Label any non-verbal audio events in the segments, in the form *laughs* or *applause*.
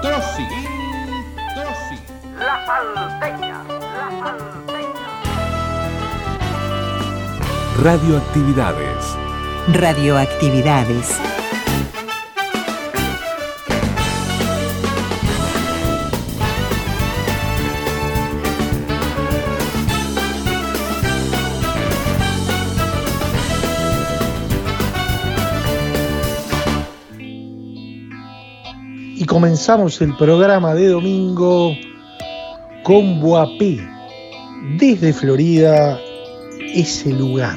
Introsi. La salteña, la salteña. Radioactividades. Radioactividades. Comenzamos el programa de domingo con Boapé, desde Florida, ese lugar.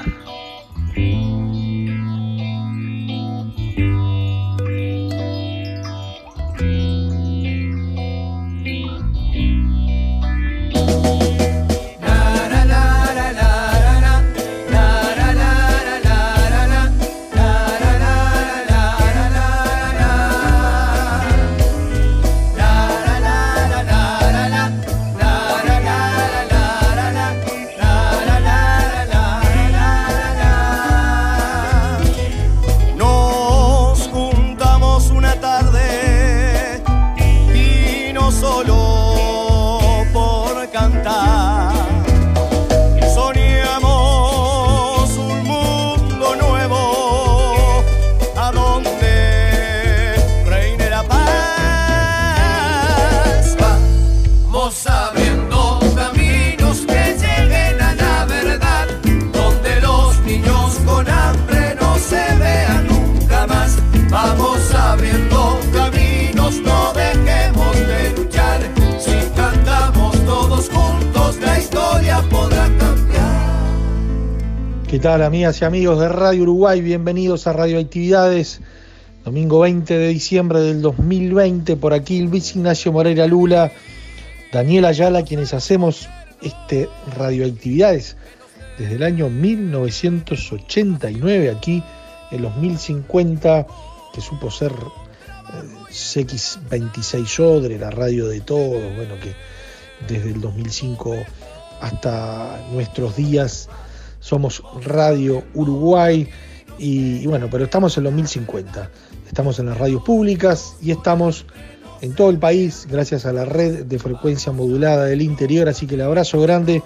Amigas y amigos de Radio Uruguay? Bienvenidos a Radioactividades. Domingo 20 de diciembre del 2020, por aquí Luis Ignacio Moreira Lula, Daniel Ayala, quienes hacemos este Radioactividades desde el año 1989, aquí en los 1050, que supo ser eh, CX26 Odre, la radio de todos, bueno, que desde el 2005 hasta nuestros días somos Radio Uruguay y, bueno, pero estamos en los 1050, estamos en las radios públicas y estamos en todo el país gracias a la red de frecuencia modulada del interior, así que el abrazo grande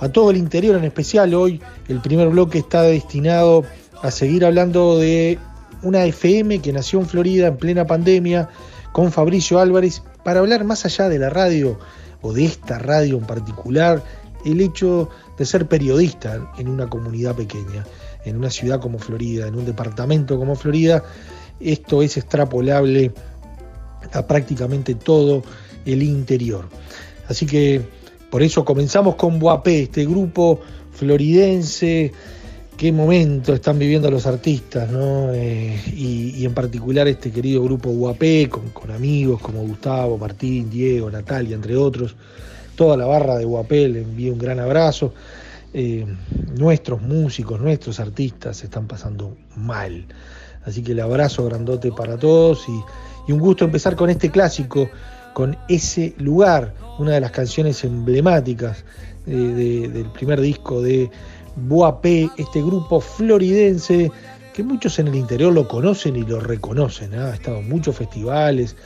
a todo el interior en especial. Hoy el primer bloque está destinado a seguir hablando de una FM que nació en Florida en plena pandemia con Fabricio Álvarez para hablar más allá de la radio o de esta radio en particular, el hecho de ser periodista en una comunidad pequeña, en una ciudad como Florida, en un departamento como Florida, esto es extrapolable a prácticamente todo el interior. Así que por eso comenzamos con Boapé, este grupo floridense. Qué momento están viviendo los artistas, ¿no? Eh, y, en particular este querido grupo Boapé, con, con amigos como Gustavo, Martín, Diego, Natalia, entre otros. Toda la barra de Boapé le envío un gran abrazo. Eh, nuestros músicos, nuestros artistas se están pasando mal. Así que el abrazo grandote para todos y, un gusto empezar con este clásico, con ese lugar, una de las canciones emblemáticas eh, de- del primer disco de Boapé, este grupo floridense que muchos en el interior lo conocen y lo reconocen. ¿ah? Ha estado en muchos festivales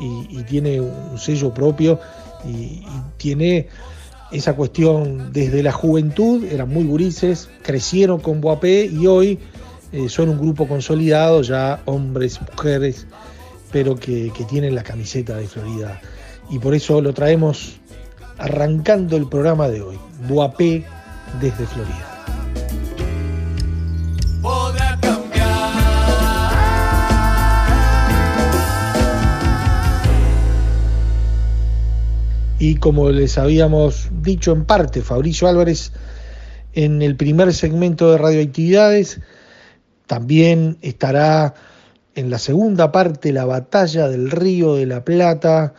y tiene un sello propio y, tiene esa cuestión desde la juventud, eran muy gurises, crecieron con Boapé y hoy eh, son un grupo consolidado, ya hombres, mujeres, pero que, que tienen la camiseta de Florida. Y por eso lo traemos arrancando el programa de hoy, Boapé desde Florida. Y como les habíamos dicho en parte, Fabricio Álvarez, en el primer segmento de radioactividades, también estará en la segunda parte la batalla del Río de la Plata,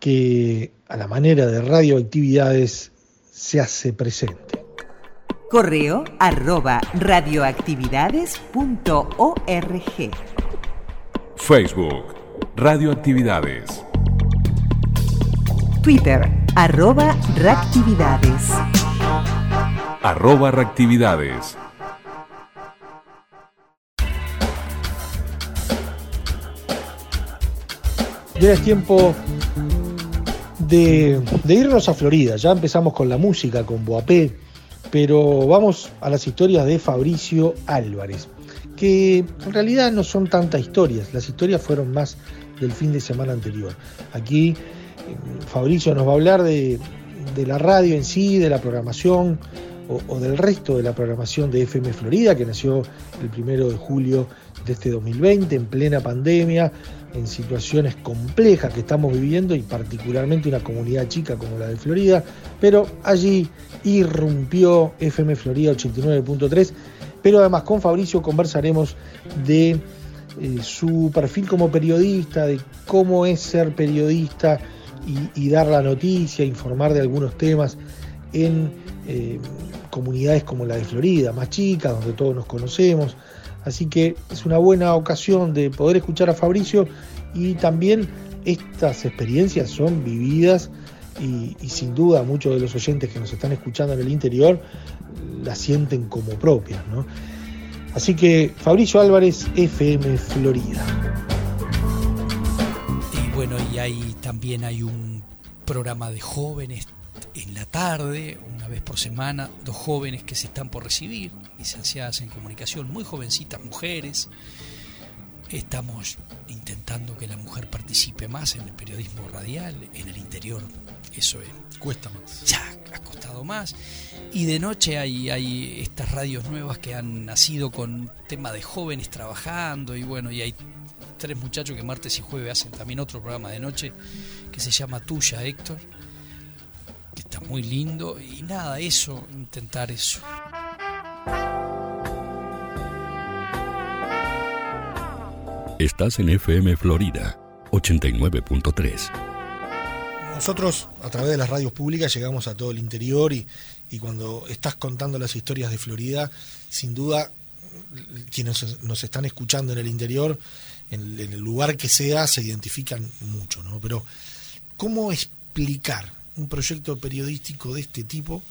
que a la manera de radioactividades se hace presente. Correo arroba radioactividades.org. Facebook, Radioactividades. Twitter arroba reactividades. Arroba Reactividades. Ya es tiempo de, de irnos a Florida. Ya empezamos con la música, con Boapé, pero vamos a las historias de Fabricio Álvarez, que en realidad no son tantas historias, las historias fueron más del fin de semana anterior. Aquí Fabricio nos va a hablar de, la radio en sí, de la programación o, o, del resto de la programación de FM Florida, que nació el primero de julio de este 2020, en plena pandemia, en situaciones complejas que estamos viviendo y particularmente una comunidad chica como la de Florida, pero allí irrumpió FM Florida 89.3, pero además con Fabricio conversaremos de eh, su perfil como periodista, de cómo es ser periodista y, dar la noticia, informar de algunos temas en eh, comunidades como la de Florida, más chicas, donde todos nos conocemos. Así que es una buena ocasión de poder escuchar a Fabricio y también estas experiencias son vividas y, y, sin duda muchos de los oyentes que nos están escuchando en el interior las sienten como propias. ¿no? Así que Fabricio Álvarez, FM Florida. Bueno, y ahí también hay un programa de jóvenes en la tarde, una vez por semana, dos jóvenes que se están por recibir, licenciadas en comunicación, muy jovencitas mujeres. Estamos intentando que la mujer participe más en el periodismo radial, en el interior. Eso es, cuesta más. Ya ha costado más. Y de noche hay, hay estas radios nuevas que han nacido con tema de jóvenes trabajando y bueno, y hay tres muchachos que martes y jueves hacen también otro programa de noche que se llama Tuya, Héctor que está muy lindo y nada, eso, intentar eso. Estás en FM Florida 89.3. Nosotros a través de las radios públicas llegamos a todo el interior y, y cuando estás contando las historias de Florida, sin duda quienes nos están escuchando en el interior, en, el lugar que sea, se identifican mucho, ¿no? Pero ¿cómo explicar un proyecto periodístico de este tipo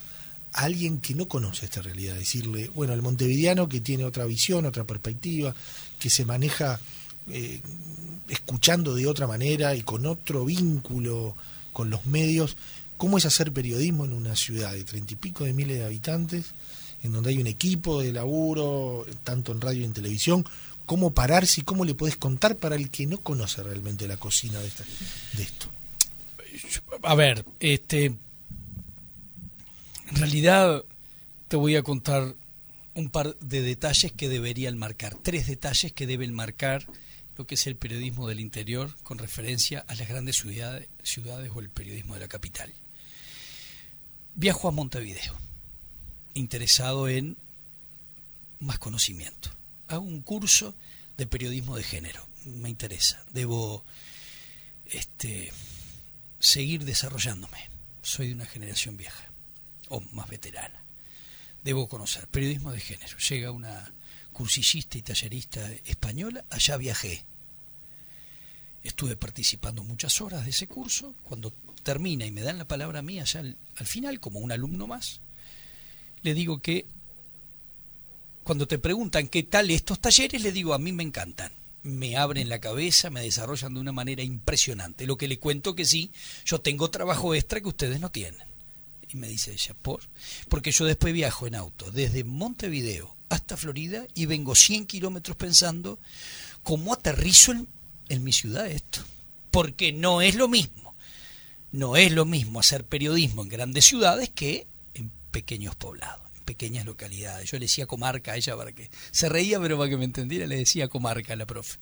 a alguien que no conoce esta realidad, decirle, bueno, el montevideano que tiene otra visión, otra perspectiva, que se maneja eh, escuchando de otra manera y con otro vínculo con los medios, ¿cómo es hacer periodismo en una ciudad de treinta y pico de miles de habitantes, en donde hay un equipo de laburo, tanto en radio y en televisión? ¿Cómo pararse y cómo le podés contar para el que no conoce realmente la cocina de, esta, de esto? a ver, este, en realidad te voy a contar un par de detalles que deberían marcar, tres detalles que deben marcar lo que es el periodismo del interior con referencia a las grandes ciudades, ciudades o el periodismo de la capital. Viajo a Montevideo, interesado en más conocimiento. Hago un curso de periodismo de género, me interesa. Debo este, seguir desarrollándome. Soy de una generación vieja, o más veterana. Debo conocer periodismo de género. Llega una cursillista y tallerista española, allá viajé. Estuve participando muchas horas de ese curso. Cuando termina y me dan la palabra a mí, allá al, al final, como un alumno más, le digo que cuando te preguntan qué tal estos talleres, le digo a mí me encantan me abren la cabeza, me desarrollan de una manera impresionante. Lo que le cuento que sí, yo tengo trabajo extra que ustedes no tienen. Y me dice ella, ¿por? Porque yo después viajo en auto desde Montevideo hasta Florida y vengo 100 kilómetros pensando cómo aterrizo en, en mi ciudad esto. Porque no es lo mismo. No es lo mismo hacer periodismo en grandes ciudades que en pequeños poblados pequeñas localidades. Yo le decía comarca a ella para que se reía, pero para que me entendiera le decía comarca a la profe.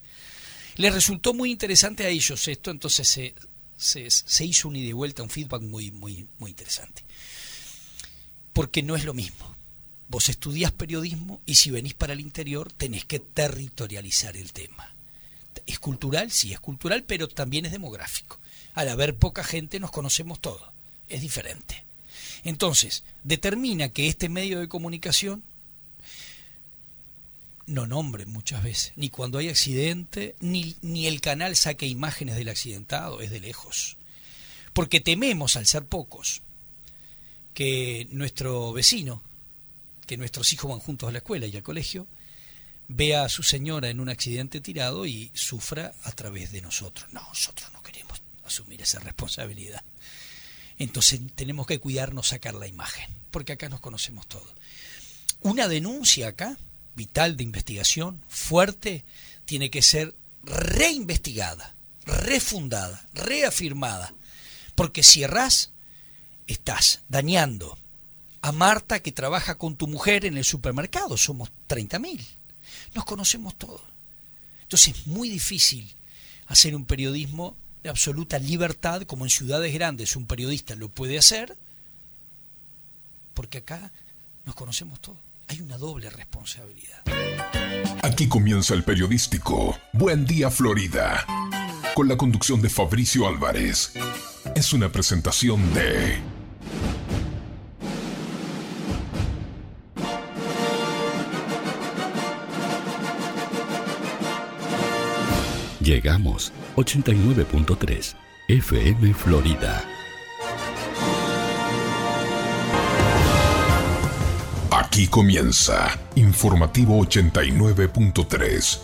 Le resultó muy interesante a ellos esto, entonces se, se, se hizo un ida y vuelta, un feedback muy, muy, muy interesante. Porque no es lo mismo. Vos estudiás periodismo y si venís para el interior tenés que territorializar el tema. ¿Es cultural? Sí, es cultural, pero también es demográfico. Al haber poca gente nos conocemos todos. Es diferente. Entonces, determina que este medio de comunicación no nombre muchas veces, ni cuando hay accidente, ni, ni el canal saque imágenes del accidentado, es de lejos. Porque tememos, al ser pocos, que nuestro vecino, que nuestros hijos van juntos a la escuela y al colegio, vea a su señora en un accidente tirado y sufra a través de nosotros. No, nosotros no queremos asumir esa responsabilidad. Entonces tenemos que cuidarnos sacar la imagen, porque acá nos conocemos todos. Una denuncia acá, vital de investigación, fuerte, tiene que ser reinvestigada, refundada, reafirmada, porque si errás, estás dañando a Marta que trabaja con tu mujer en el supermercado, somos 30.000, nos conocemos todos. Entonces es muy difícil hacer un periodismo de absoluta libertad, como en ciudades grandes un periodista lo puede hacer, porque acá nos conocemos todos. Hay una doble responsabilidad. Aquí comienza el periodístico Buen Día Florida, con la conducción de Fabricio Álvarez. Es una presentación de... Llegamos 89.3 FM Florida. Aquí comienza Informativo 89.3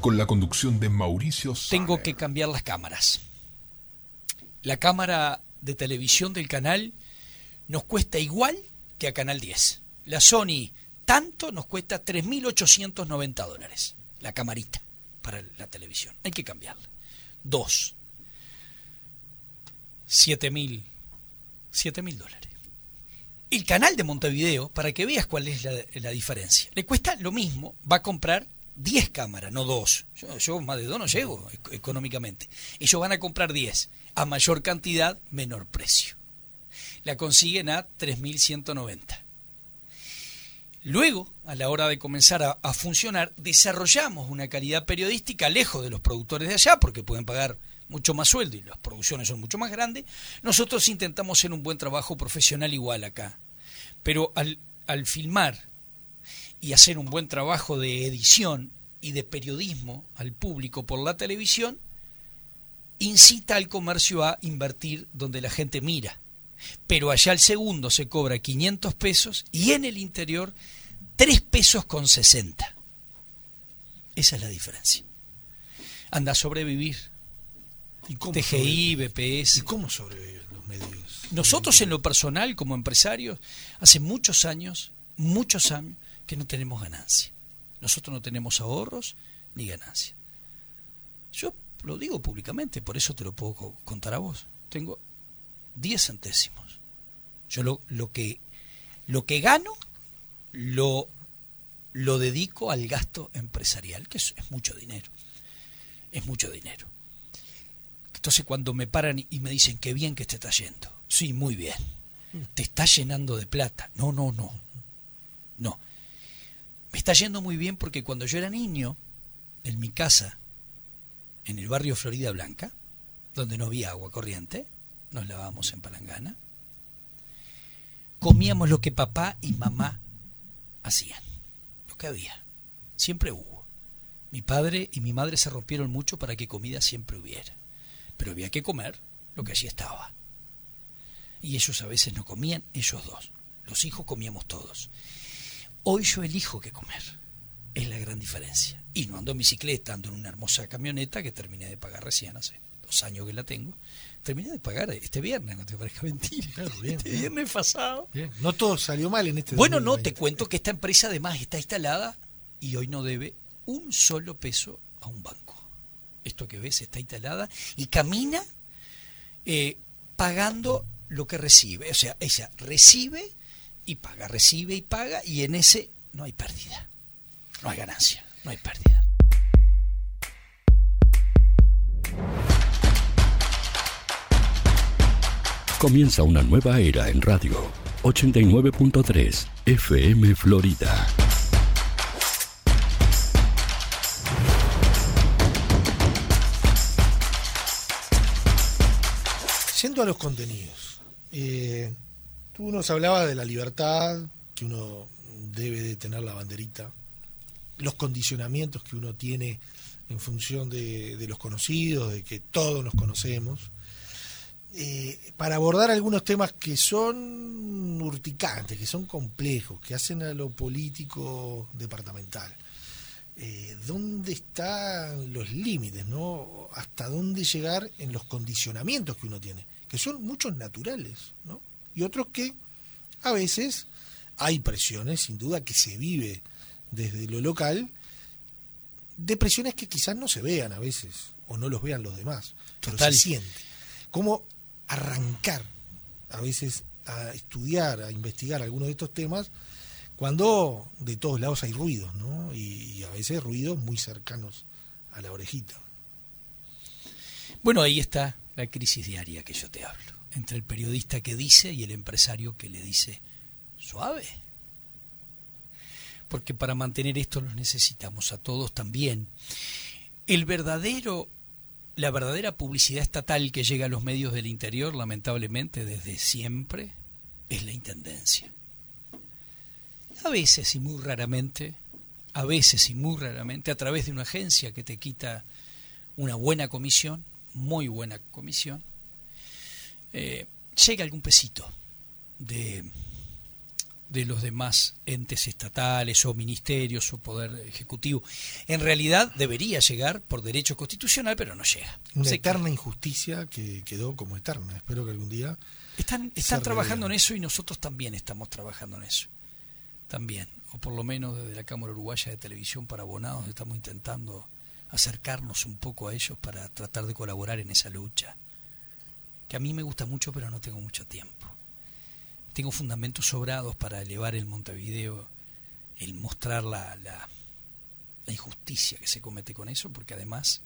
con la conducción de Mauricio. Tengo que cambiar las cámaras. La cámara de televisión del canal nos cuesta igual que a Canal 10. La Sony tanto nos cuesta 3.890 dólares. La camarita para la televisión. Hay que cambiarla. Dos. 7.000 mil dólares. El canal de Montevideo, para que veas cuál es la, diferencia, le cuesta lo mismo, va a comprar 10 cámaras, no dos. Yo, yo más de dos no llego económicamente. Ellos van a comprar 10. A mayor cantidad, menor precio. La consiguen a 3.190. Luego, a la hora de comenzar a, funcionar, desarrollamos una calidad periodística lejos de los productores de allá, porque pueden pagar mucho más sueldo y las producciones son mucho más grandes. Nosotros intentamos hacer un buen trabajo profesional igual acá. Pero al, al filmar y hacer un buen trabajo de edición y de periodismo al público por la televisión, incita al comercio a invertir donde la gente mira. Pero allá el segundo se cobra 500 pesos y en el interior 3 pesos con 60. Esa es la diferencia. Anda a sobrevivir. ¿Y cómo TGI, sobrevive? BPS. ¿Y cómo sobreviven los medios? Nosotros en lo personal, como empresarios, hace muchos años, muchos años, que no tenemos ganancia. Nosotros no tenemos ahorros ni ganancia. Yo lo digo públicamente, por eso te lo puedo contar a vos. Tengo 10 centésimos. Yo lo, lo, que, lo que gano lo, lo dedico al gasto empresarial, que es, es mucho dinero. Es mucho dinero. Entonces cuando me paran y me dicen qué bien que te está yendo, sí, muy bien, te está llenando de plata. No, no, no, no. Me está yendo muy bien porque cuando yo era niño, en mi casa, en el barrio Florida Blanca, donde no había agua corriente, nos lavábamos en palangana, comíamos lo que papá y mamá hacían, lo que había, siempre hubo. Mi padre y mi madre se rompieron mucho para que comida siempre hubiera pero había que comer lo que allí estaba. Y ellos a veces no comían, ellos dos. Los hijos comíamos todos. Hoy yo elijo qué comer. Es la gran diferencia. Y no ando en bicicleta, ando en una hermosa camioneta que terminé de pagar recién hace dos años que la tengo. Terminé de pagar este viernes, no te parezca *laughs* mentira. Claro, bien, este bien. viernes pasado. Bien. No todo salió mal en este Bueno, no, 2020. te cuento que esta empresa además está instalada y hoy no debe un solo peso a un banco. Esto que ves está instalada y camina eh, pagando lo que recibe. O sea, ella recibe y paga, recibe y paga y en ese no hay pérdida. No hay ganancia, no hay pérdida. Comienza una nueva era en radio. 89.3 FM Florida. Yendo a los contenidos, eh, tú nos hablabas de la libertad, que uno debe de tener la banderita, los condicionamientos que uno tiene en función de los conocidos, de que todos nos conocemos eh, para abordar algunos temas que son urticantes, que son complejos, que hacen a lo político departamental. Eh, ¿Dónde están los límites? ¿no? ¿Hasta dónde llegar en los condicionamientos que uno tiene? Que son muchos naturales, ¿no? Y otros que a veces hay presiones, sin duda, que se vive desde lo local, de presiones que quizás no se vean a veces, o no los vean los demás, pero Total. se siente. ¿Cómo arrancar a veces a estudiar, a investigar algunos de estos temas cuando de todos lados hay ruidos, ¿no? Y, a veces ruidos muy cercanos a la orejita. Bueno, ahí está la crisis diaria que yo te hablo, entre el periodista que dice y el empresario que le dice suave. Porque para mantener esto los necesitamos a todos también. El verdadero la verdadera publicidad estatal que llega a los medios del interior, lamentablemente desde siempre, es la intendencia. A veces y muy raramente, a veces y muy raramente, a través de una agencia que te quita una buena comisión, muy buena comisión, eh, llega algún pesito de, de los demás entes estatales o ministerios o poder ejecutivo. En realidad debería llegar por derecho constitucional, pero no llega. Una Se eterna injusticia que quedó como eterna. Espero que algún día. Están, están trabajando en eso y nosotros también estamos trabajando en eso. También. O por lo menos desde la Cámara Uruguaya de Televisión para Abonados estamos intentando acercarnos un poco a ellos para tratar de colaborar en esa lucha. Que a mí me gusta mucho, pero no tengo mucho tiempo. Tengo fundamentos sobrados para elevar el Montevideo, el mostrar la, la, la injusticia que se comete con eso, porque además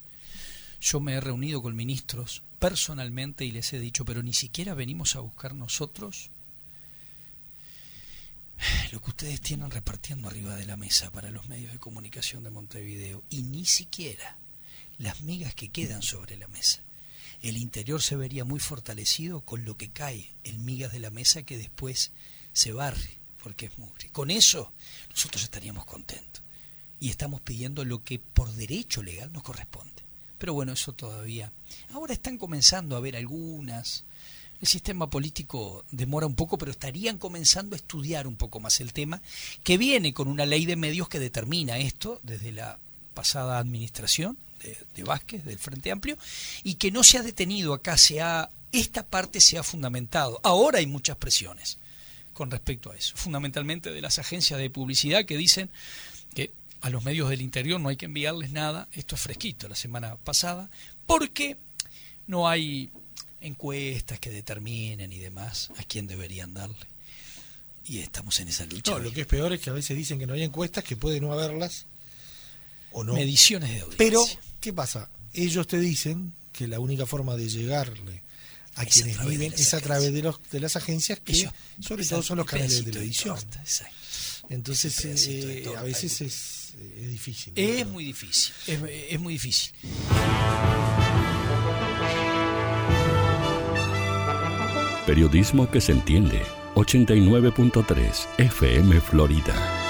yo me he reunido con ministros personalmente y les he dicho, pero ni siquiera venimos a buscar nosotros lo que ustedes tienen repartiendo arriba de la mesa para los medios de comunicación de Montevideo y ni siquiera las migas que quedan sobre la mesa. El interior se vería muy fortalecido con lo que cae en migas de la mesa que después se barre, porque es mugre. Con eso nosotros estaríamos contentos y estamos pidiendo lo que por derecho legal nos corresponde. Pero bueno, eso todavía. Ahora están comenzando a ver algunas. El sistema político demora un poco, pero estarían comenzando a estudiar un poco más el tema, que viene con una ley de medios que determina esto desde la pasada administración de, de Vázquez, del Frente Amplio, y que no se ha detenido acá, se ha, esta parte se ha fundamentado. Ahora hay muchas presiones con respecto a eso, fundamentalmente de las agencias de publicidad que dicen que a los medios del interior no hay que enviarles nada, esto es fresquito la semana pasada, porque no hay encuestas que determinen y demás a quién deberían darle. Y estamos en esa lucha. No, lo que es peor es que a veces dicen que no hay encuestas, que puede no haberlas o no. Mediciones de audiencia. Pero, ¿qué pasa? Ellos te dicen que la única forma de llegarle a Es a quienes viven es a través de, los, de las agencias que Ellos sobre todo son los canales de televisión. torta. Entonces, eh, torta a veces es, es difícil. ¿no? Es muy difícil, es, es muy difícil. Periodismo que se entiende. 89.3 FM Florida.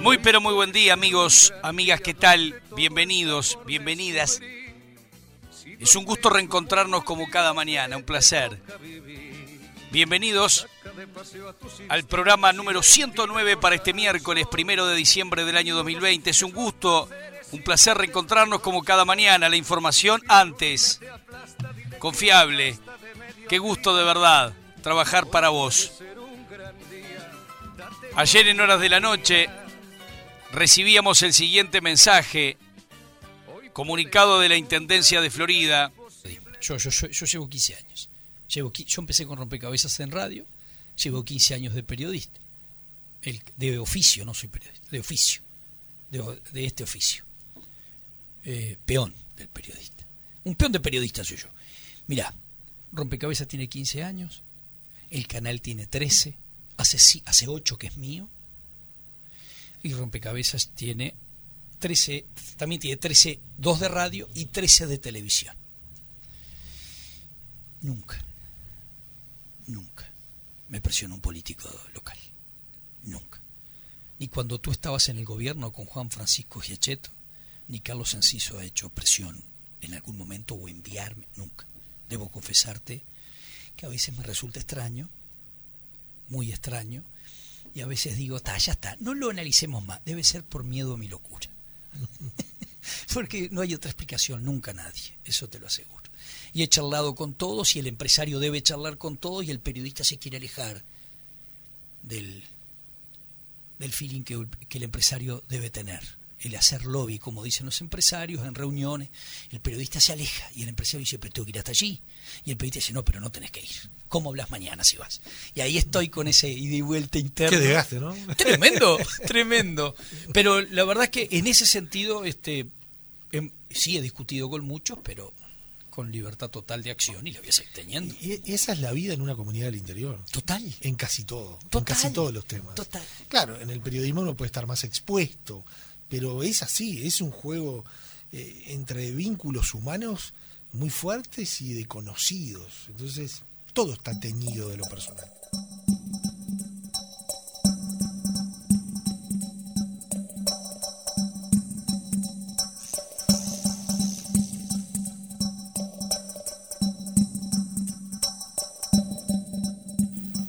Muy pero muy buen día amigos, amigas, ¿qué tal? Bienvenidos, bienvenidas. Es un gusto reencontrarnos como cada mañana, un placer. Bienvenidos al programa número 109 para este miércoles, primero de diciembre del año 2020. Es un gusto, un placer reencontrarnos como cada mañana. La información antes, confiable. Qué gusto de verdad trabajar para vos. Ayer en horas de la noche recibíamos el siguiente mensaje, comunicado de la Intendencia de Florida. Yo, yo, yo, yo llevo 15 años. Llevo, yo empecé con rompecabezas en radio, llevo 15 años de periodista. El, de oficio, no soy periodista, de oficio. De, este oficio. Eh, peón del periodista. Un peón de periodista soy yo. Mirá, rompecabezas tiene 15 años, el canal tiene 13, hace, hace 8 que es mío. Y Rompecabezas tiene 13, también tiene 13, dos de radio y 13 de televisión. Nunca, nunca me presionó un político local. Nunca. Ni cuando tú estabas en el gobierno con Juan Francisco Giacheto, ni Carlos Enciso ha hecho presión en algún momento o enviarme, nunca. Debo confesarte que a veces me resulta extraño, muy extraño, y a veces digo, está, ya está, no lo analicemos más, debe ser por miedo a mi locura. *laughs* Porque no hay otra explicación, nunca nadie, eso te lo aseguro. Y he charlado con todos y el empresario debe charlar con todos y el periodista se quiere alejar del, del feeling que, que el empresario debe tener el hacer lobby, como dicen los empresarios en reuniones, el periodista se aleja y el empresario dice, pero tengo que ir hasta allí. Y el periodista dice, no, pero no tenés que ir. ¿Cómo hablas mañana si vas? Y ahí estoy con ese ida y vuelta interno. Qué desgaste, ¿no? Tremendo, *laughs* tremendo. Pero la verdad es que en ese sentido, este, em, sí he discutido con muchos, pero con libertad total de acción y la voy a seguir teniendo. Y esa es la vida en una comunidad del interior. Total. En casi todo. Total. En casi todos los temas. Total. Claro, en el periodismo uno puede estar más expuesto, pero es así, es un juego eh, entre vínculos humanos muy fuertes y de conocidos. Entonces, todo está teñido de lo personal.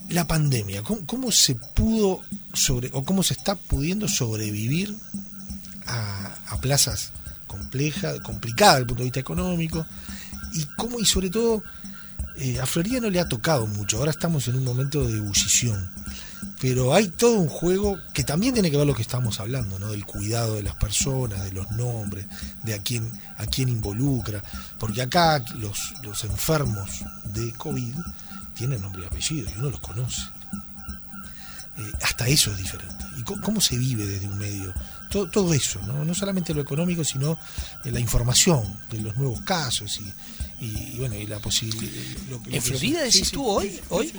La pandemia, ¿cómo, cómo se pudo sobre o cómo se está pudiendo sobrevivir plazas complejas, complicadas desde el punto de vista económico y cómo y sobre todo eh, a Florida no le ha tocado mucho. Ahora estamos en un momento de ebullición, pero hay todo un juego que también tiene que ver lo que estamos hablando, ¿no? Del cuidado de las personas, de los nombres, de a quién a quién involucra, porque acá los los enfermos de COVID tienen nombre y apellido y uno los conoce. Eh, hasta eso es diferente. ¿Y cómo, cómo, se vive desde un medio? Todo, todo eso, ¿no? no solamente lo económico, sino eh, la información de los nuevos casos y, y, y bueno, y la posibilidad... ¿En Florida decís sí, tú hoy? sí, hoy?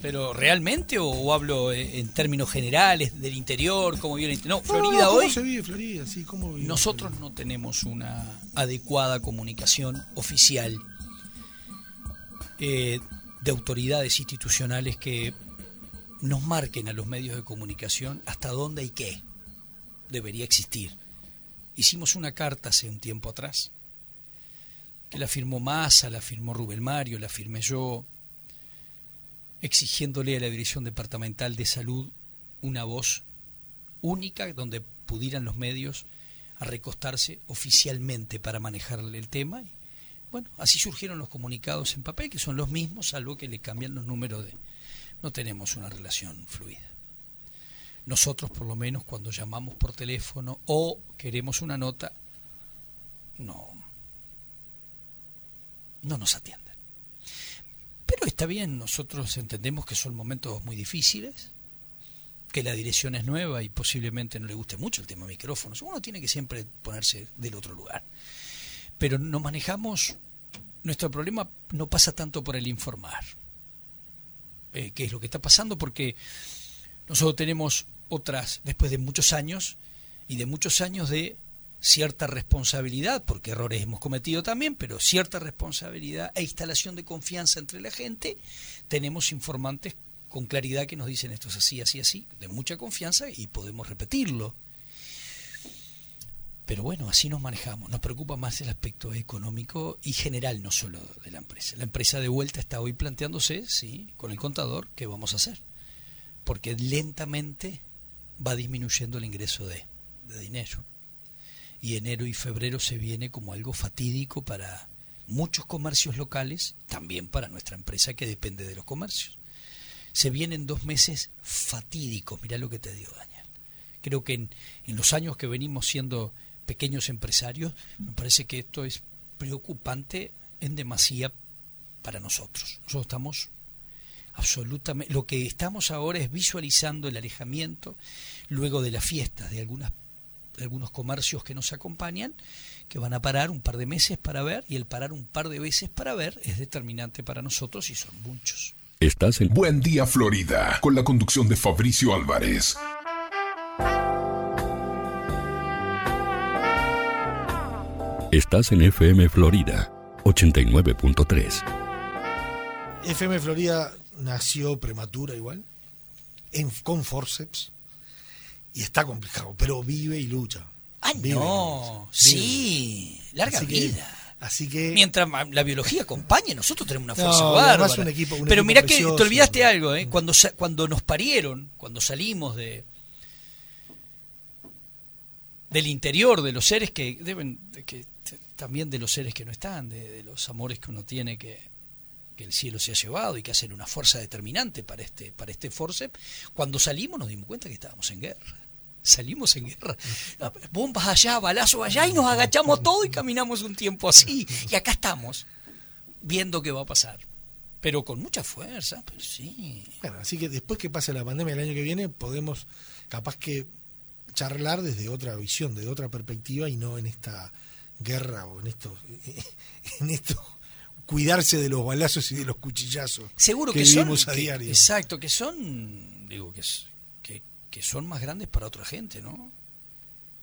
¿Pero realmente o, o hablo en términos generales del interior? ¿Cómo vive el interior? No, Florida no, no, ¿cómo hoy... se vive Florida? Sí, ¿cómo vive Nosotros Florida? no tenemos una adecuada comunicación oficial eh, de autoridades institucionales que nos marquen a los medios de comunicación hasta dónde y qué debería existir. Hicimos una carta hace un tiempo atrás, que la firmó Massa, la firmó Rubén Mario, la firmé yo, exigiéndole a la Dirección Departamental de Salud una voz única donde pudieran los medios a recostarse oficialmente para manejar el tema. Y, bueno, así surgieron los comunicados en papel, que son los mismos, salvo que le cambian los números de... No tenemos una relación fluida. Nosotros, por lo menos, cuando llamamos por teléfono o queremos una nota, no, no nos atienden. Pero está bien, nosotros entendemos que son momentos muy difíciles, que la dirección es nueva y posiblemente no le guste mucho el tema micrófonos. Uno tiene que siempre ponerse del otro lugar. Pero no manejamos, nuestro problema no pasa tanto por el informar, eh, qué es lo que está pasando, porque nosotros tenemos otras, después de muchos años, y de muchos años de cierta responsabilidad, porque errores hemos cometido también, pero cierta responsabilidad e instalación de confianza entre la gente, tenemos informantes con claridad que nos dicen esto es así, así, así, de mucha confianza y podemos repetirlo. Pero bueno, así nos manejamos. Nos preocupa más el aspecto económico y general, no solo de la empresa. La empresa de vuelta está hoy planteándose, sí, con el contador, qué vamos a hacer. Porque lentamente va disminuyendo el ingreso de, dinero. Y enero y febrero se viene como algo fatídico para muchos comercios locales, también para nuestra empresa que depende de los comercios. Se vienen dos meses fatídicos, mirá lo que te digo, Daniel. Creo que en, en los años que venimos siendo pequeños empresarios, me parece que esto es preocupante en demasía para nosotros. Nosotros estamos absolutamente. Lo que estamos ahora es visualizando el alejamiento luego de las fiestas de algunas de algunos comercios que nos acompañan, que van a parar un par de meses para ver, y el parar un par de veces para ver es determinante para nosotros y son muchos. Estás en Buen Día Florida, con la conducción de Fabricio Álvarez. Estás en FM Florida 89.3. FM Florida nació prematura igual, en, con forceps, y está complicado, pero vive y lucha. Ah, Vive no, sí, larga Así que- vida. así que Mientras la biología acompañe, nosotros tenemos una No, fuerza bárbara. un equipo- un Pero mirá que precioso. te olvidaste algo, ¿eh? Cuando, sa- cuando nos parieron, cuando salimos de del interior de los seres que deben, que también de los seres que no están, de, de los amores que uno tiene que, que el cielo se ha llevado y que hacen una fuerza determinante para este, para este forceps, cuando salimos nos dimos cuenta que estábamos en guerra. Salimos en guerra. Bombas allá, balazos allá y nos agachamos todo y caminamos un tiempo así. Y acá estamos, viendo qué va a pasar. Pero con mucha fuerza, pero sí. Bueno, así que después que pase la pandemia el año que viene, podemos capaz que charlar desde otra visión, desde otra perspectiva y no en esta guerra o en esto, *laughs* en esto cuidarse de los balazos y de los cuchillazos Seguro que, que, son. a que- diario. Exacto, que son. Digo, que, es- que, que son más grandes para otra gente, ¿no?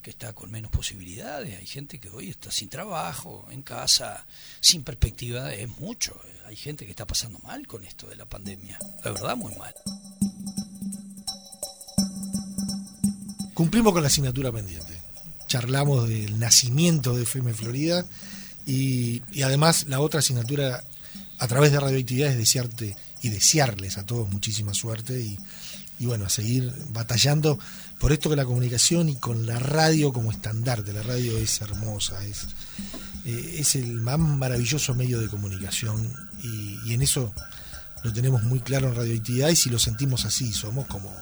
Que está con menos posibilidades. Hay gente que hoy está sin trabajo, en casa, sin perspectiva. Es mucho. Hay gente que está pasando mal con esto de la pandemia. La verdad, muy mal. Cumplimos con la asignatura pendiente. Charlamos del nacimiento de FM Florida y, además la otra asignatura a través de radioactividad es desearte y desearles a todos muchísima suerte y, y bueno, a seguir batallando por esto que la comunicación y con la radio como estandarte. La radio es hermosa, es, eh, es el más maravilloso medio de comunicación y, y en eso lo tenemos muy claro en radioactividad y si lo sentimos así, somos como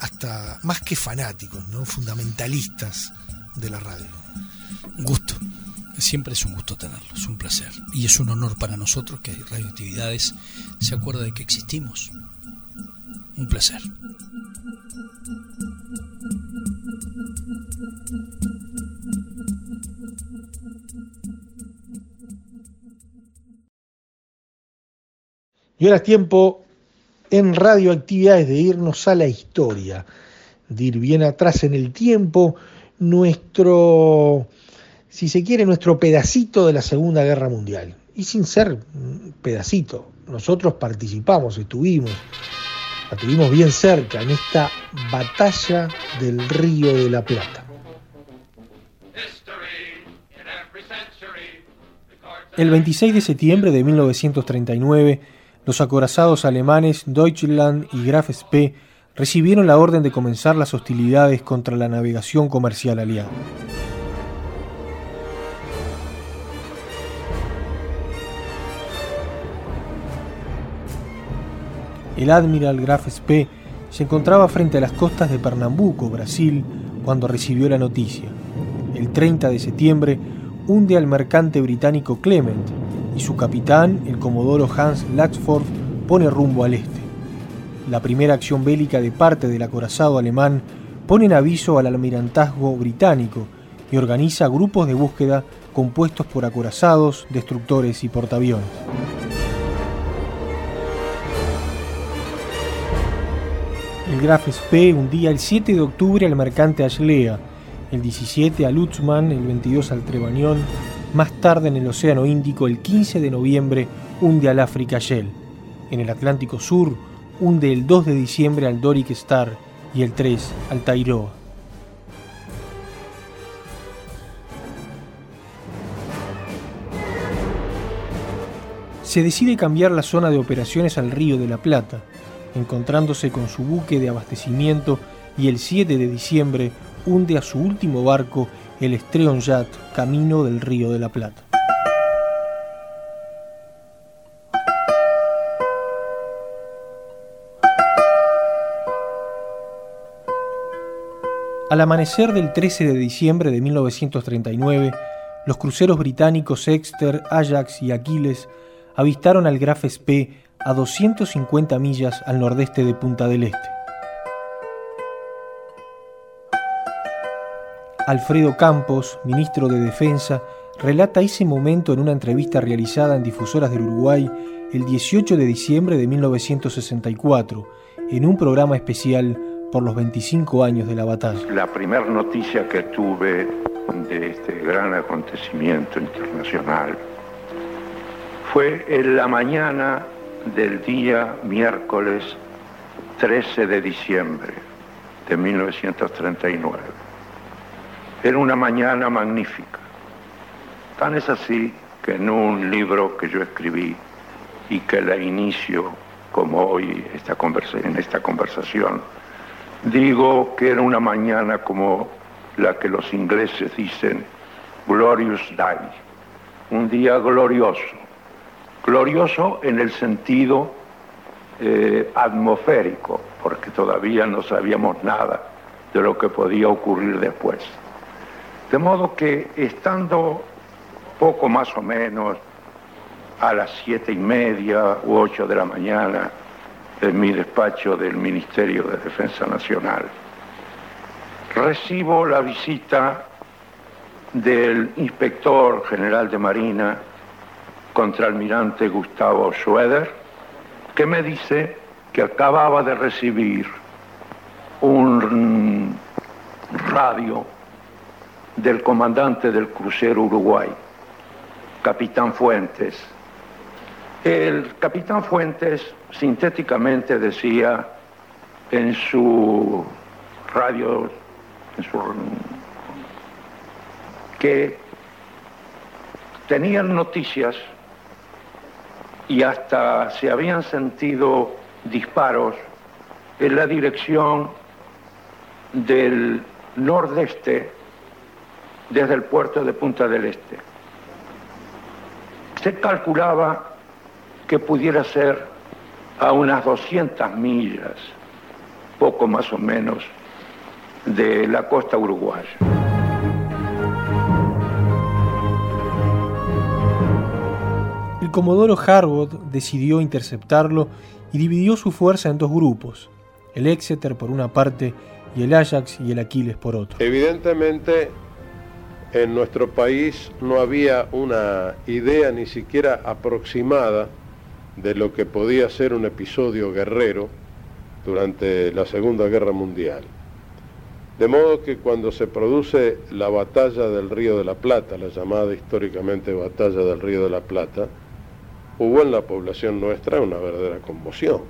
hasta más que fanáticos, ¿no? fundamentalistas de la radio. Siempre es un gusto tenerlo, es un placer. Y es un honor para nosotros que Radioactividades se acuerda de que existimos. Un placer. Y ahora es tiempo en radioactividades de irnos a la historia, de ir bien atrás en el tiempo, nuestro, si se quiere, nuestro pedacito de la Segunda Guerra Mundial. Y sin ser pedacito, nosotros participamos, estuvimos, la tuvimos bien cerca en esta batalla del Río de la Plata. El 26 de septiembre de 1939, los acorazados alemanes Deutschland y Graf Spee recibieron la orden de comenzar las hostilidades contra la navegación comercial aliada. El admiral Graf Spee se encontraba frente a las costas de Pernambuco, Brasil, cuando recibió la noticia. El 30 de septiembre hunde al mercante británico Clement y su capitán, el comodoro Hans Laxford, pone rumbo al este. La primera acción bélica de parte del acorazado alemán pone en aviso al almirantazgo británico y organiza grupos de búsqueda compuestos por acorazados, destructores y portaaviones. El Graf Spee hundía el 7 de octubre al mercante Ashlea, el 17 a Lutzmann, el 22 al Trebañón, más tarde en el Océano Índico, el 15 de noviembre, hunde al Africa Shell. En el Atlántico Sur, hunde el 2 de diciembre al Doric Star y el 3 al Tairoa. Se decide cambiar la zona de operaciones al Río de la Plata, encontrándose con su buque de abastecimiento y el 7 de diciembre hunde a su último barco, el Streon Yacht, camino del Río de la Plata. Al amanecer del 13 de diciembre de 1939, los cruceros británicos Exeter, Ajax y Aquiles avistaron al Graf Spee a 250 millas al nordeste de Punta del Este. Alfredo Campos, ministro de Defensa, relata ese momento en una entrevista realizada en Difusoras del Uruguay el 18 de diciembre de 1964, en un programa especial por los 25 años de la batalla. La primera noticia que tuve de este gran acontecimiento internacional fue en la mañana del día miércoles 13 de diciembre de 1939. Era una mañana magnífica. Tan es así que en un libro que yo escribí y que la inicio como hoy esta en esta conversación, digo que era una mañana como la que los ingleses dicen glorious day, un día glorioso, glorioso en el sentido eh, atmosférico, porque todavía no sabíamos nada de lo que podía ocurrir después. De modo que estando poco más o menos a las siete y media u ocho de la mañana en mi despacho del Ministerio de Defensa Nacional, recibo la visita del inspector general de Marina, contraalmirante Gustavo Schroeder, que me dice que acababa de recibir un radio del comandante del crucero Uruguay, capitán Fuentes. El capitán Fuentes sintéticamente decía en su radio que tenían noticias y hasta se habían sentido disparos en la dirección del nordeste desde el puerto de Punta del Este. Se calculaba que pudiera ser a unas 200 millas, poco más o menos, de la costa uruguaya. Comodoro Harwood decidió interceptarlo y dividió su fuerza en dos grupos, el Exeter por una parte y el Ajax y el Aquiles por otro. Evidentemente, en nuestro país no había una idea ni siquiera aproximada de lo que podía ser un episodio guerrero durante la Segunda Guerra Mundial. De modo que cuando se produce la batalla del Río de la Plata, la llamada históricamente batalla del Río de la Plata, hubo en la población nuestra una verdadera conmoción.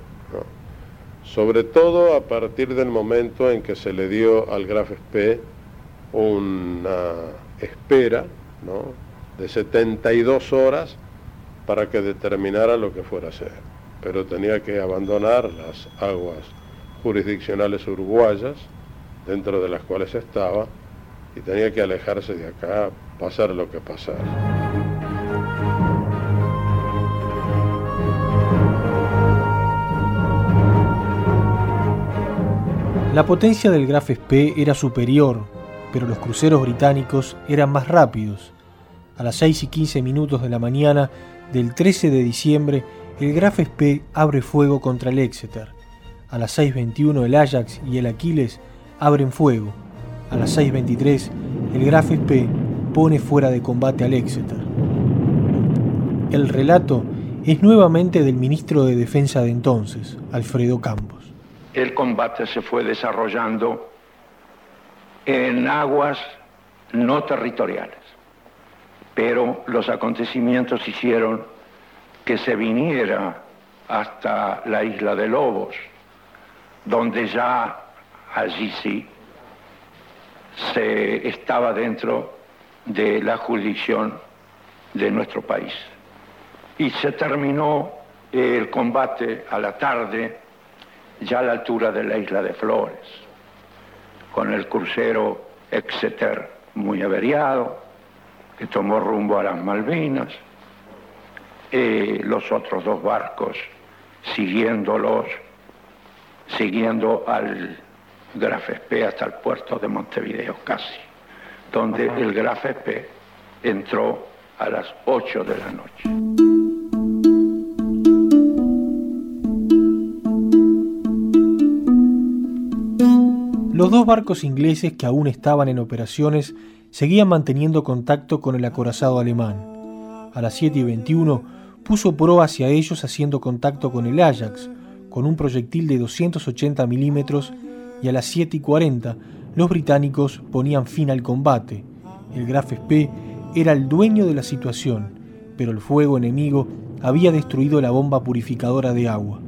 Sobre todo a partir del momento en que se le dio al Graf Spee una espera de 72 horas para que determinara lo que fuera a ser. Pero tenía que abandonar las aguas jurisdiccionales uruguayas, dentro de las cuales estaba y tenía que alejarse de acá, pasar lo que pasara. La potencia del Graf Spee era superior, pero los cruceros británicos eran más rápidos. A las 6 y 15 minutos de la mañana del 13 de diciembre, el Graf Spee abre fuego contra el Exeter. A las 6.21 el Ajax y el Aquiles abren fuego. A las 6.23, el Graf Spee pone fuera de combate al Exeter. El relato es nuevamente del ministro de Defensa de entonces, Alfredo Campos. El combate se fue desarrollando en aguas no territoriales, pero los acontecimientos hicieron que se viniera hasta la isla de Lobos, donde ya allí sí se estaba dentro de la jurisdicción de nuestro país. Y se terminó el combate a la tarde, ya a la altura de la isla de Flores, con el crucero Exeter muy averiado, que tomó rumbo a las Malvinas, los otros dos barcos siguiéndolos, siguiendo al Graf Spee hasta el puerto de Montevideo casi, donde el Graf Spee entró a las 8 de la noche. Los dos barcos ingleses que aún estaban en operaciones seguían manteniendo contacto con el acorazado alemán. A las 7 y 21 puso proa hacia ellos haciendo contacto con el Ajax, con un proyectil de 280 milímetros y a las 7 y 40 los británicos ponían fin al combate. El Graf Spee era el dueño de la situación, pero el fuego enemigo había destruido la bomba purificadora de agua.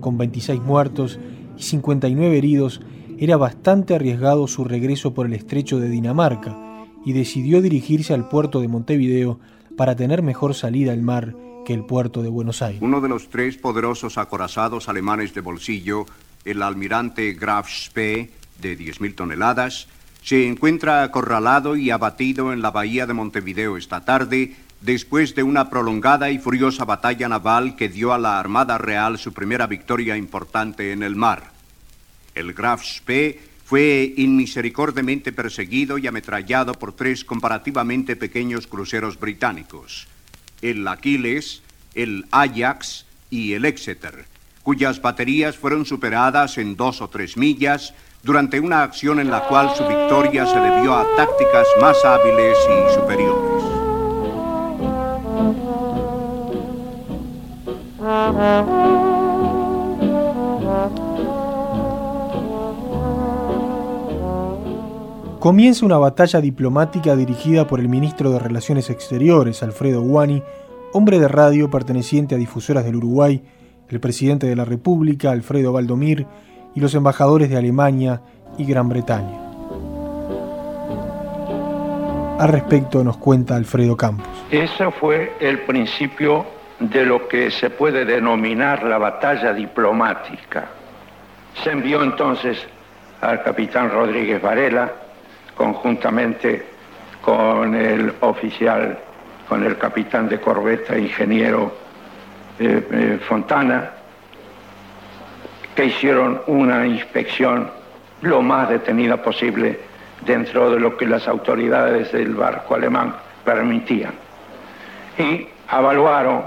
Con 26 muertos y 59 heridos, era bastante arriesgado su regreso por el estrecho de Dinamarca y decidió dirigirse al puerto de Montevideo para tener mejor salida al mar que el puerto de Buenos Aires. Uno de los tres poderosos acorazados alemanes de bolsillo, el almirante Graf Spee, de 10.000 toneladas, se encuentra acorralado y abatido en la bahía de Montevideo esta tarde después de una prolongada y furiosa batalla naval que dio a la Armada Real su primera victoria importante en el mar. El Graf Spee fue inmisericordiamente perseguido y ametrallado por tres comparativamente pequeños cruceros británicos, el Aquiles, el Ajax y el Exeter, cuyas baterías fueron superadas en dos o tres millas durante una acción en la cual su victoria se debió a tácticas más hábiles y superiores. Comienza una batalla diplomática dirigida por el ministro de Relaciones Exteriores, Alfredo Guani, hombre de radio perteneciente a Difusoras del Uruguay, el presidente de la República, Alfredo Valdomir, y los embajadores de Alemania y Gran Bretaña. Al respecto nos cuenta Alfredo Campos. Ese fue el principio de lo que se puede denominar la batalla diplomática. Se envió entonces al capitán Rodríguez Varela, conjuntamente con el oficial, con el capitán de corbeta, ingeniero eh, eh, Fontana, que hicieron una inspección lo más detenida posible dentro de lo que las autoridades del barco alemán permitían. Y evaluaron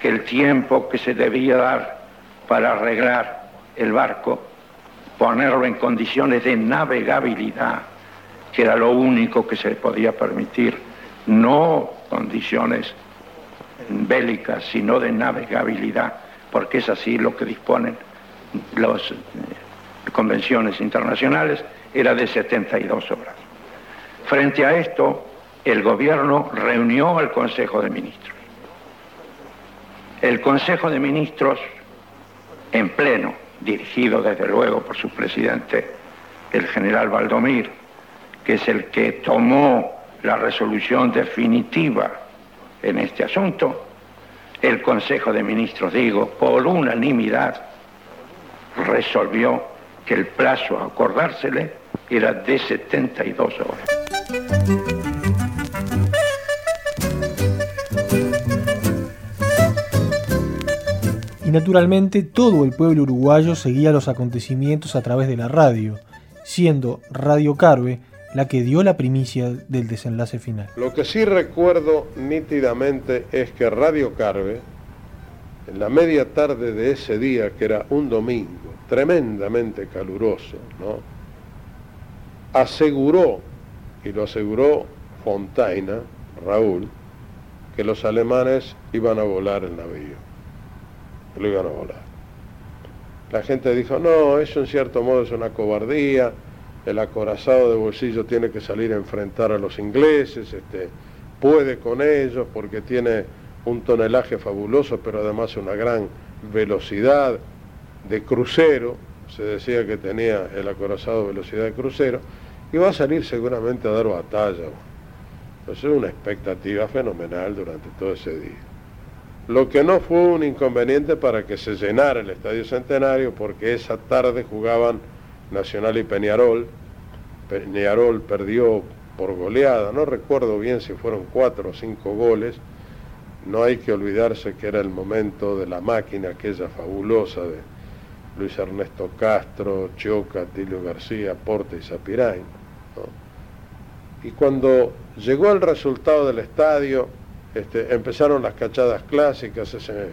que el tiempo que se debía dar para arreglar el barco, ponerlo en condiciones de navegabilidad, que era lo único que se podía permitir, no condiciones bélicas, sino de navegabilidad, porque es así lo que disponen las eh, convenciones internacionales, era de 72 horas. Frente a esto, el gobierno reunió al Consejo de Ministros. El Consejo de Ministros, en pleno, dirigido desde luego por su presidente, el general Valdomir, que es el que tomó la resolución definitiva en este asunto, el Consejo de Ministros, digo, por unanimidad, resolvió que el plazo a acordársele era de 72 horas. Y naturalmente todo el pueblo uruguayo seguía los acontecimientos a través de la radio, siendo Radio Carve la que dio la primicia del desenlace final. Lo que sí recuerdo nítidamente es que Radio Carve, en la media tarde de ese día, que era un domingo, tremendamente caluroso, ¿no? aseguró, y lo aseguró Fontaina, Raúl, que los alemanes iban a volar el navío, lo iban a volar. La gente dijo, no, eso en cierto modo es una cobardía, el acorazado de bolsillo tiene que salir a enfrentar a los ingleses, este, puede con ellos porque tiene un tonelaje fabuloso, pero además una gran velocidad de crucero, se decía que tenía el acorazado velocidad de crucero, y va a salir seguramente a dar batalla. Entonces una expectativa fenomenal durante todo ese día. Lo que no fue un inconveniente para que se llenara el Estadio Centenario, porque esa tarde jugaban Nacional y Peñarol. Peñarol perdió por goleada, no recuerdo bien si fueron cuatro o cinco goles. No hay que olvidarse que era el momento de la máquina aquella fabulosa de Luis Ernesto Castro, Choca, Tilio García, Porte y Zapirain. Y cuando llegó el resultado del estadio, este, empezaron las cachadas clásicas, ese,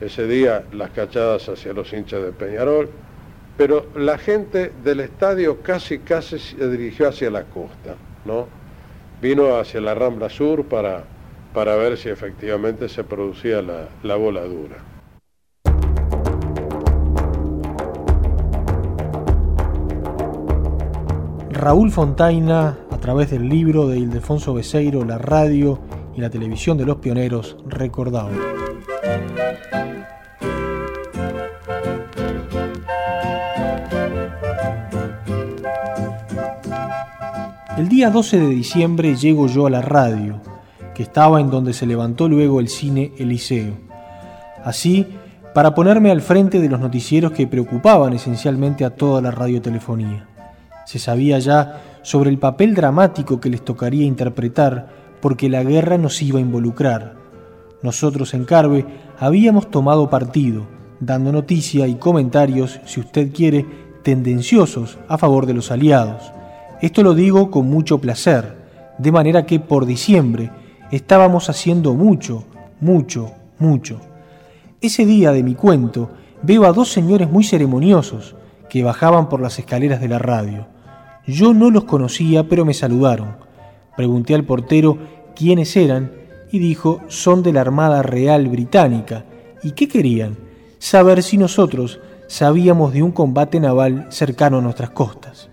ese día las cachadas hacia los hinchas de Peñarol, pero la gente del estadio casi casi se dirigió hacia la costa, ¿no? Vino hacia la Rambla Sur para, para ver si efectivamente se producía la, la voladura. Raúl Fontaina, a través del libro de Ildefonso Beseiro, la radio y la televisión de los pioneros recordaban. El día 12 de diciembre llego yo a la radio, que estaba en donde se levantó luego el cine Eliseo. Así, para ponerme al frente de los noticieros que preocupaban esencialmente a toda la radiotelefonía. Se sabía ya sobre el papel dramático que les tocaría interpretar porque la guerra nos iba a involucrar. Nosotros en Carve habíamos tomado partido, dando noticia y comentarios, si usted quiere, tendenciosos a favor de los aliados. Esto lo digo con mucho placer, de manera que por diciembre estábamos haciendo mucho, mucho, mucho. Ese día de mi cuento veo a dos señores muy ceremoniosos que bajaban por las escaleras de la radio. Yo no los conocía, pero me saludaron. Pregunté al portero quiénes eran y dijo, son de la Armada Real Británica. ¿Y qué querían? Saber si nosotros sabíamos de un combate naval cercano a nuestras costas.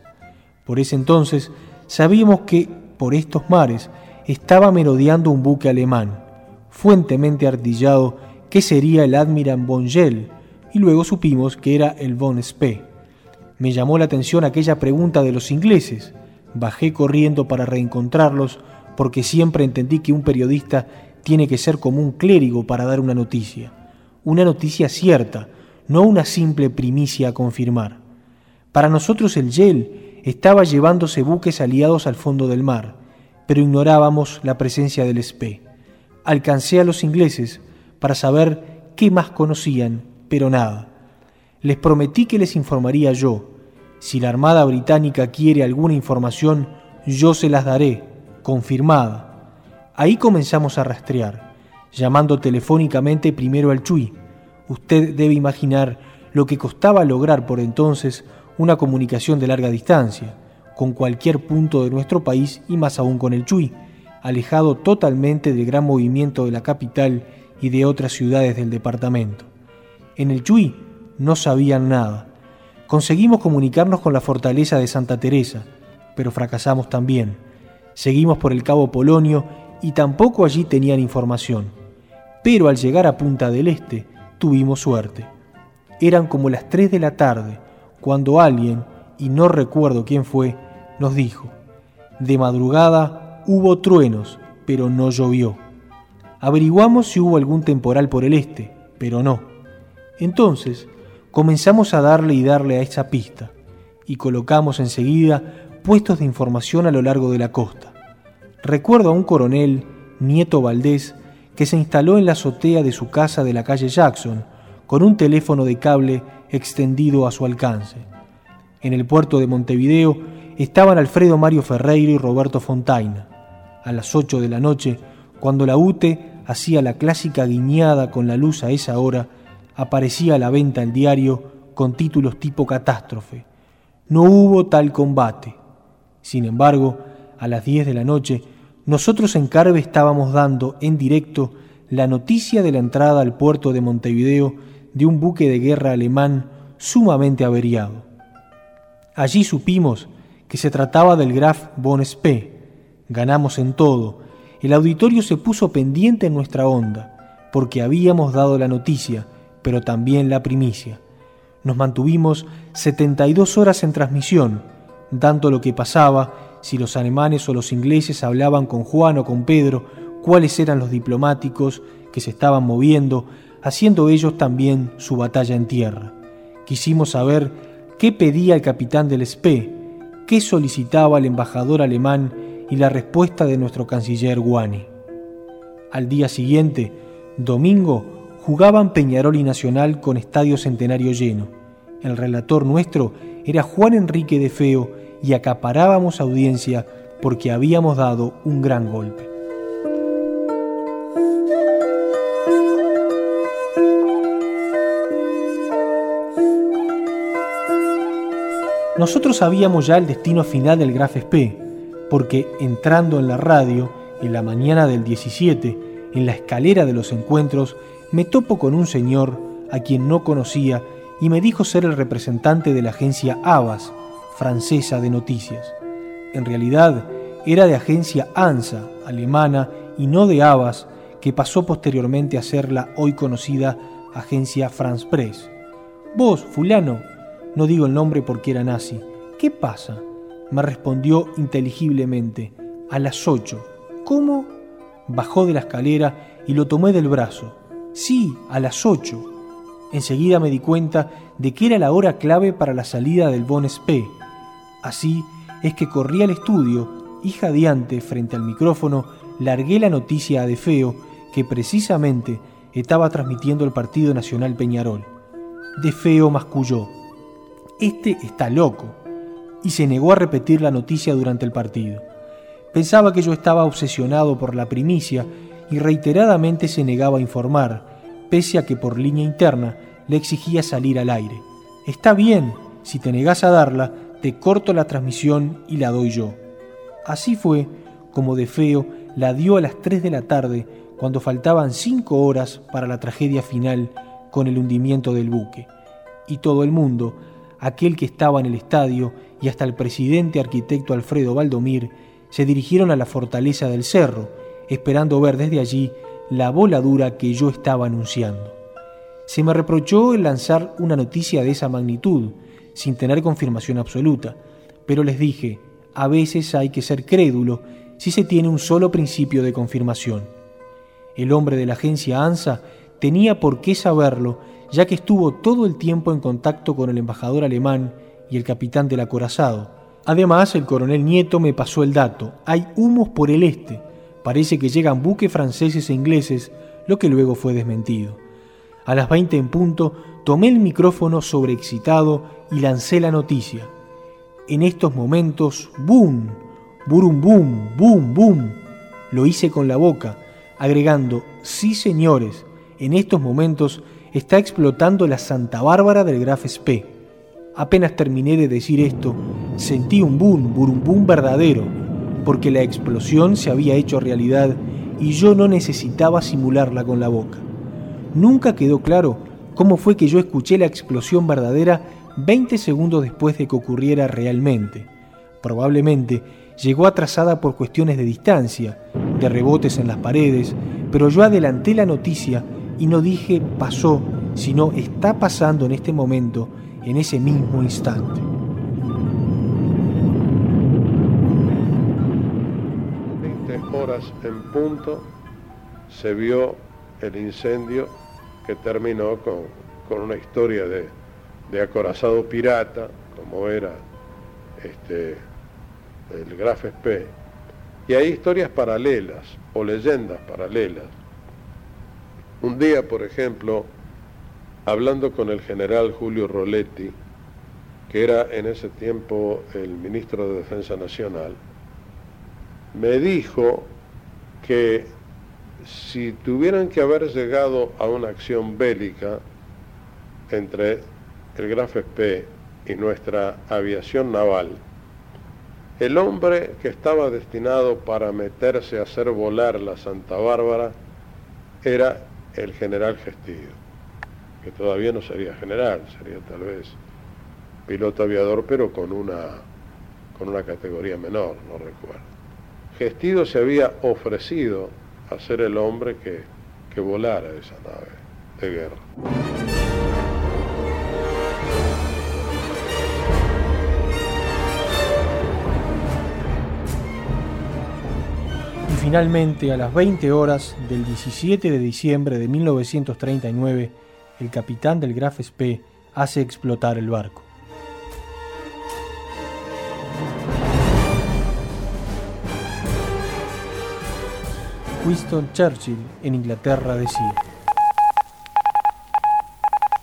Por ese entonces sabíamos que por estos mares estaba merodeando un buque alemán, fuentemente artillado, que sería el Admiral von Gell, y luego supimos que era el von Spee. Me llamó la atención aquella pregunta de los ingleses. Bajé corriendo para reencontrarlos porque siempre entendí que un periodista tiene que ser como un clérigo para dar una noticia. Una noticia cierta, no una simple primicia a confirmar. Para nosotros el YEL estaba llevándose buques aliados al fondo del mar, pero ignorábamos la presencia del SPE. Alcancé a los ingleses para saber qué más conocían, pero nada. Les prometí que les informaría yo. Si la Armada Británica quiere alguna información, yo se las daré, confirmada. Ahí comenzamos a rastrear, llamando telefónicamente primero al Chui. Usted debe imaginar lo que costaba lograr por entonces una comunicación de larga distancia, con cualquier punto de nuestro país y más aún con el Chui, alejado totalmente del gran movimiento de la capital y de otras ciudades del departamento. En el Chui no sabían nada. Conseguimos comunicarnos con la fortaleza de Santa Teresa, pero fracasamos también. Seguimos por el Cabo Polonio y tampoco allí tenían información. Pero al llegar a Punta del Este tuvimos suerte. Eran como las 3 de la tarde cuando alguien, y no recuerdo quién fue, nos dijo, de madrugada hubo truenos, pero no llovió. Averiguamos si hubo algún temporal por el este, pero no. Entonces comenzamos a darle y darle a esa pista y colocamos enseguida puestos de información a lo largo de la costa. Recuerdo a un coronel, Nieto Valdés, que se instaló en la azotea de su casa de la calle Jackson con un teléfono de cable extendido a su alcance. En el puerto de Montevideo estaban Alfredo Mario Ferreiro y Roberto Fontaina. A las 8 de la noche, cuando la UTE hacía la clásica guiñada con la luz a esa hora, aparecía a la venta el diario con títulos tipo catástrofe. No hubo tal combate. Sin embargo, a las 10 de la noche, nosotros en Carve estábamos dando en directo la noticia de la entrada al puerto de Montevideo de un buque de guerra alemán sumamente averiado. Allí supimos que se trataba del Graf von Spee. Ganamos en todo. El auditorio se puso pendiente en nuestra onda, porque habíamos dado la noticia pero también la primicia. Nos mantuvimos 72 horas en transmisión, dando lo que pasaba, si los alemanes o los ingleses hablaban con Juan o con Pedro, cuáles eran los diplomáticos que se estaban moviendo, haciendo ellos también su batalla en tierra. Quisimos saber qué pedía el capitán del SPE, qué solicitaba el embajador alemán y la respuesta de nuestro canciller Guani. Al día siguiente, domingo, jugaban Peñarol y Nacional con estadio centenario lleno. El relator nuestro era Juan Enrique de Feo y acaparábamos audiencia porque habíamos dado un gran golpe. Nosotros sabíamos ya el destino final del Graf Spee, porque entrando en la radio, en la mañana del 17, en la escalera de los encuentros, me topo con un señor a quien no conocía y me dijo ser el representante de la agencia Abbas, francesa de noticias. En realidad, era de agencia ANSA, alemana, y no de Abbas, que pasó posteriormente a ser la hoy conocida agencia France Press. Vos, fulano, no digo el nombre porque era nazi, ¿qué pasa? Me respondió inteligiblemente, a las ocho. ¿Cómo? Bajó de la escalera y lo tomé del brazo. Sí, a las ocho. Enseguida me di cuenta de que era la hora clave para la salida del Bon Spe. Así es que corrí al estudio y jadeante frente al micrófono largué la noticia a De Feo que precisamente estaba transmitiendo el Partido Nacional Peñarol. De Feo masculló. Este está loco. Y se negó a repetir la noticia durante el partido. Pensaba que yo estaba obsesionado por la primicia y reiteradamente se negaba a informar, pese a que por línea interna le exigía salir al aire. Está bien, si te negas a darla, te corto la transmisión y la doy yo. Así fue como De Feo la dio a las 3 de la tarde, cuando faltaban cinco horas para la tragedia final con el hundimiento del buque. Y todo el mundo, aquel que estaba en el estadio y hasta el presidente arquitecto Alfredo Valdomir, se dirigieron a la fortaleza del cerro, esperando ver desde allí la voladura que yo estaba anunciando. Se me reprochó el lanzar una noticia de esa magnitud, sin tener confirmación absoluta, pero les dije, a veces hay que ser crédulo si se tiene un solo principio de confirmación. El hombre de la agencia ANSA tenía por qué saberlo, ya que estuvo todo el tiempo en contacto con el embajador alemán y el capitán del acorazado. Además, el coronel Nieto me pasó el dato. Hay humos por el este. Parece que llegan buques franceses e ingleses, lo que luego fue desmentido. A las 20 en punto, tomé el micrófono sobreexcitado y lancé la noticia. En estos momentos, ¡boom! Burum boom, boom, boom. Lo hice con la boca, agregando, sí señores, en estos momentos está explotando la Santa Bárbara del Graf Spee. Apenas terminé de decir esto, sentí un boom, burum boom verdadero, porque la explosión se había hecho realidad y yo no necesitaba simularla con la boca. Nunca quedó claro cómo fue que yo escuché la explosión verdadera 20 segundos después de que ocurriera realmente. Probablemente llegó atrasada por cuestiones de distancia, de rebotes en las paredes, pero yo adelanté la noticia y no dije pasó, sino está pasando en este momento, en ese mismo instante. horas en punto se vio el incendio que terminó con, una historia de, de acorazado pirata, como era este, el Graf Spee, y hay historias paralelas o leyendas paralelas. Un día, por ejemplo, hablando con el general Julio Roletti, que era en ese tiempo el ministro de Defensa Nacional, me dijo que si tuvieran que haber llegado a una acción bélica entre el Graf Spee y nuestra aviación naval, el hombre que estaba destinado para meterse a hacer volar la Santa Bárbara era el general Gestillo, que todavía no sería general, sería tal vez piloto aviador, pero con una, con una categoría menor, no recuerdo. Gestido se había ofrecido a ser el hombre que, que volara esa nave de guerra. Finalmente, a las 20 horas del 17 de diciembre de 1939, el capitán del Graf Spee hace explotar el barco. Winston Churchill en Inglaterra decía: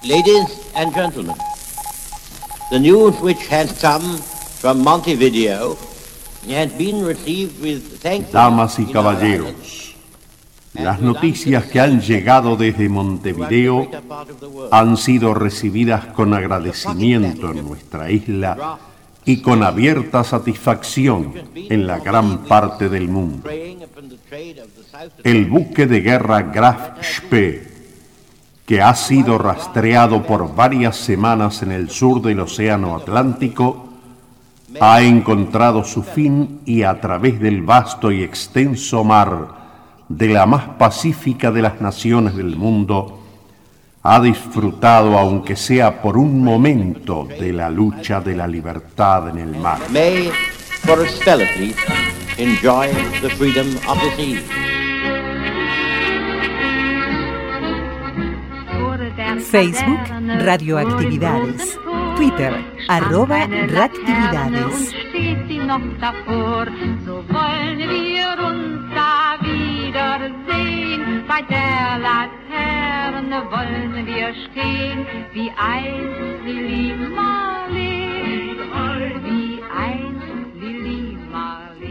Ladies and gentlemen, the news which has come from Montevideo Damas y caballeros, las noticias que han llegado desde Montevideo han sido recibidas con agradecimiento en nuestra isla y con abierta satisfacción en la gran parte del mundo. El buque de guerra Graf Spee, que ha sido rastreado por varias semanas en el sur del Océano Atlántico, ha encontrado su fin y a través del vasto y extenso mar de la más pacífica de las naciones del mundo, ha disfrutado, aunque sea por un momento, de la lucha de la libertad en el mar. May, enjoy the freedom of the sea. Facebook Radioactividades. Twitter arroba reactividades.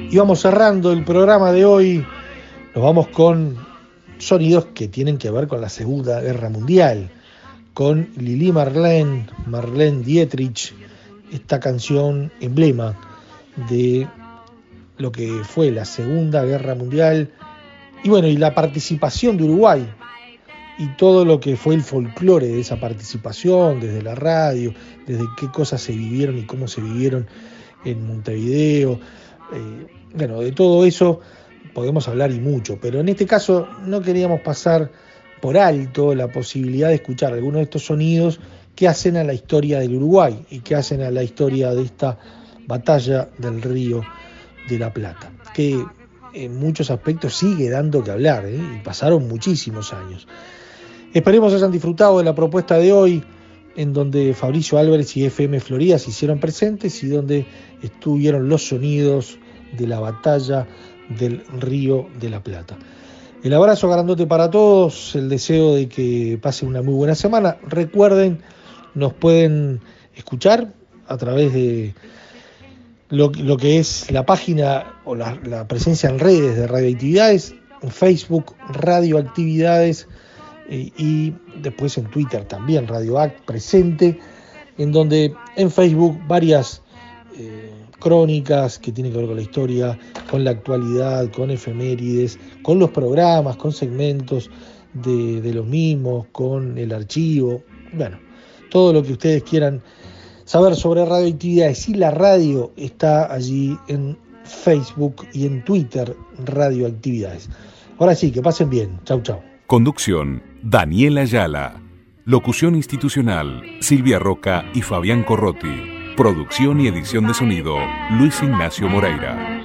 Y vamos cerrando el programa de hoy. Nos vamos con sonidos que tienen que ver con la Segunda Guerra Mundial, con Lili Marlene, Marlene Dietrich, esta canción emblema de lo que fue la Segunda Guerra Mundial y bueno, y la participación de Uruguay y todo lo que fue el folclore de esa participación, desde la radio, desde qué cosas se vivieron y cómo se vivieron en Montevideo. Eh, bueno, de todo eso podemos hablar y mucho, pero en este caso no queríamos pasar por alto la posibilidad de escuchar algunos de estos sonidos que hacen a la historia del Uruguay y que hacen a la historia de esta batalla del río de la Plata, que en muchos aspectos sigue dando que hablar, ¿eh? y pasaron muchísimos años. Esperemos hayan disfrutado de la propuesta de hoy, en donde Fabricio Álvarez y FM Florida se hicieron presentes y donde estuvieron los sonidos de la batalla del Río de la Plata. El abrazo grandote para todos, el deseo de que pasen una muy buena semana. Recuerden, nos pueden escuchar a través de lo, que es la página o la, presencia en redes de radioactividades, en Facebook Radioactividades eh, y después en Twitter también Radioact presente, en donde en Facebook varias eh, crónicas que tienen que ver con la historia, con la actualidad, con efemérides, con los programas, con segmentos de, los mismos, con el archivo, bueno, todo lo que ustedes quieran saber sobre radioactividades y la radio está allí en Facebook y en Twitter Radioactividades. Ahora sí, que pasen bien. Chau, chau. Conducción, Daniela Ayala. Locución institucional, Silvia Roca y Fabián Corrotti. Producción y edición de sonido, Luis Ignacio Moreira.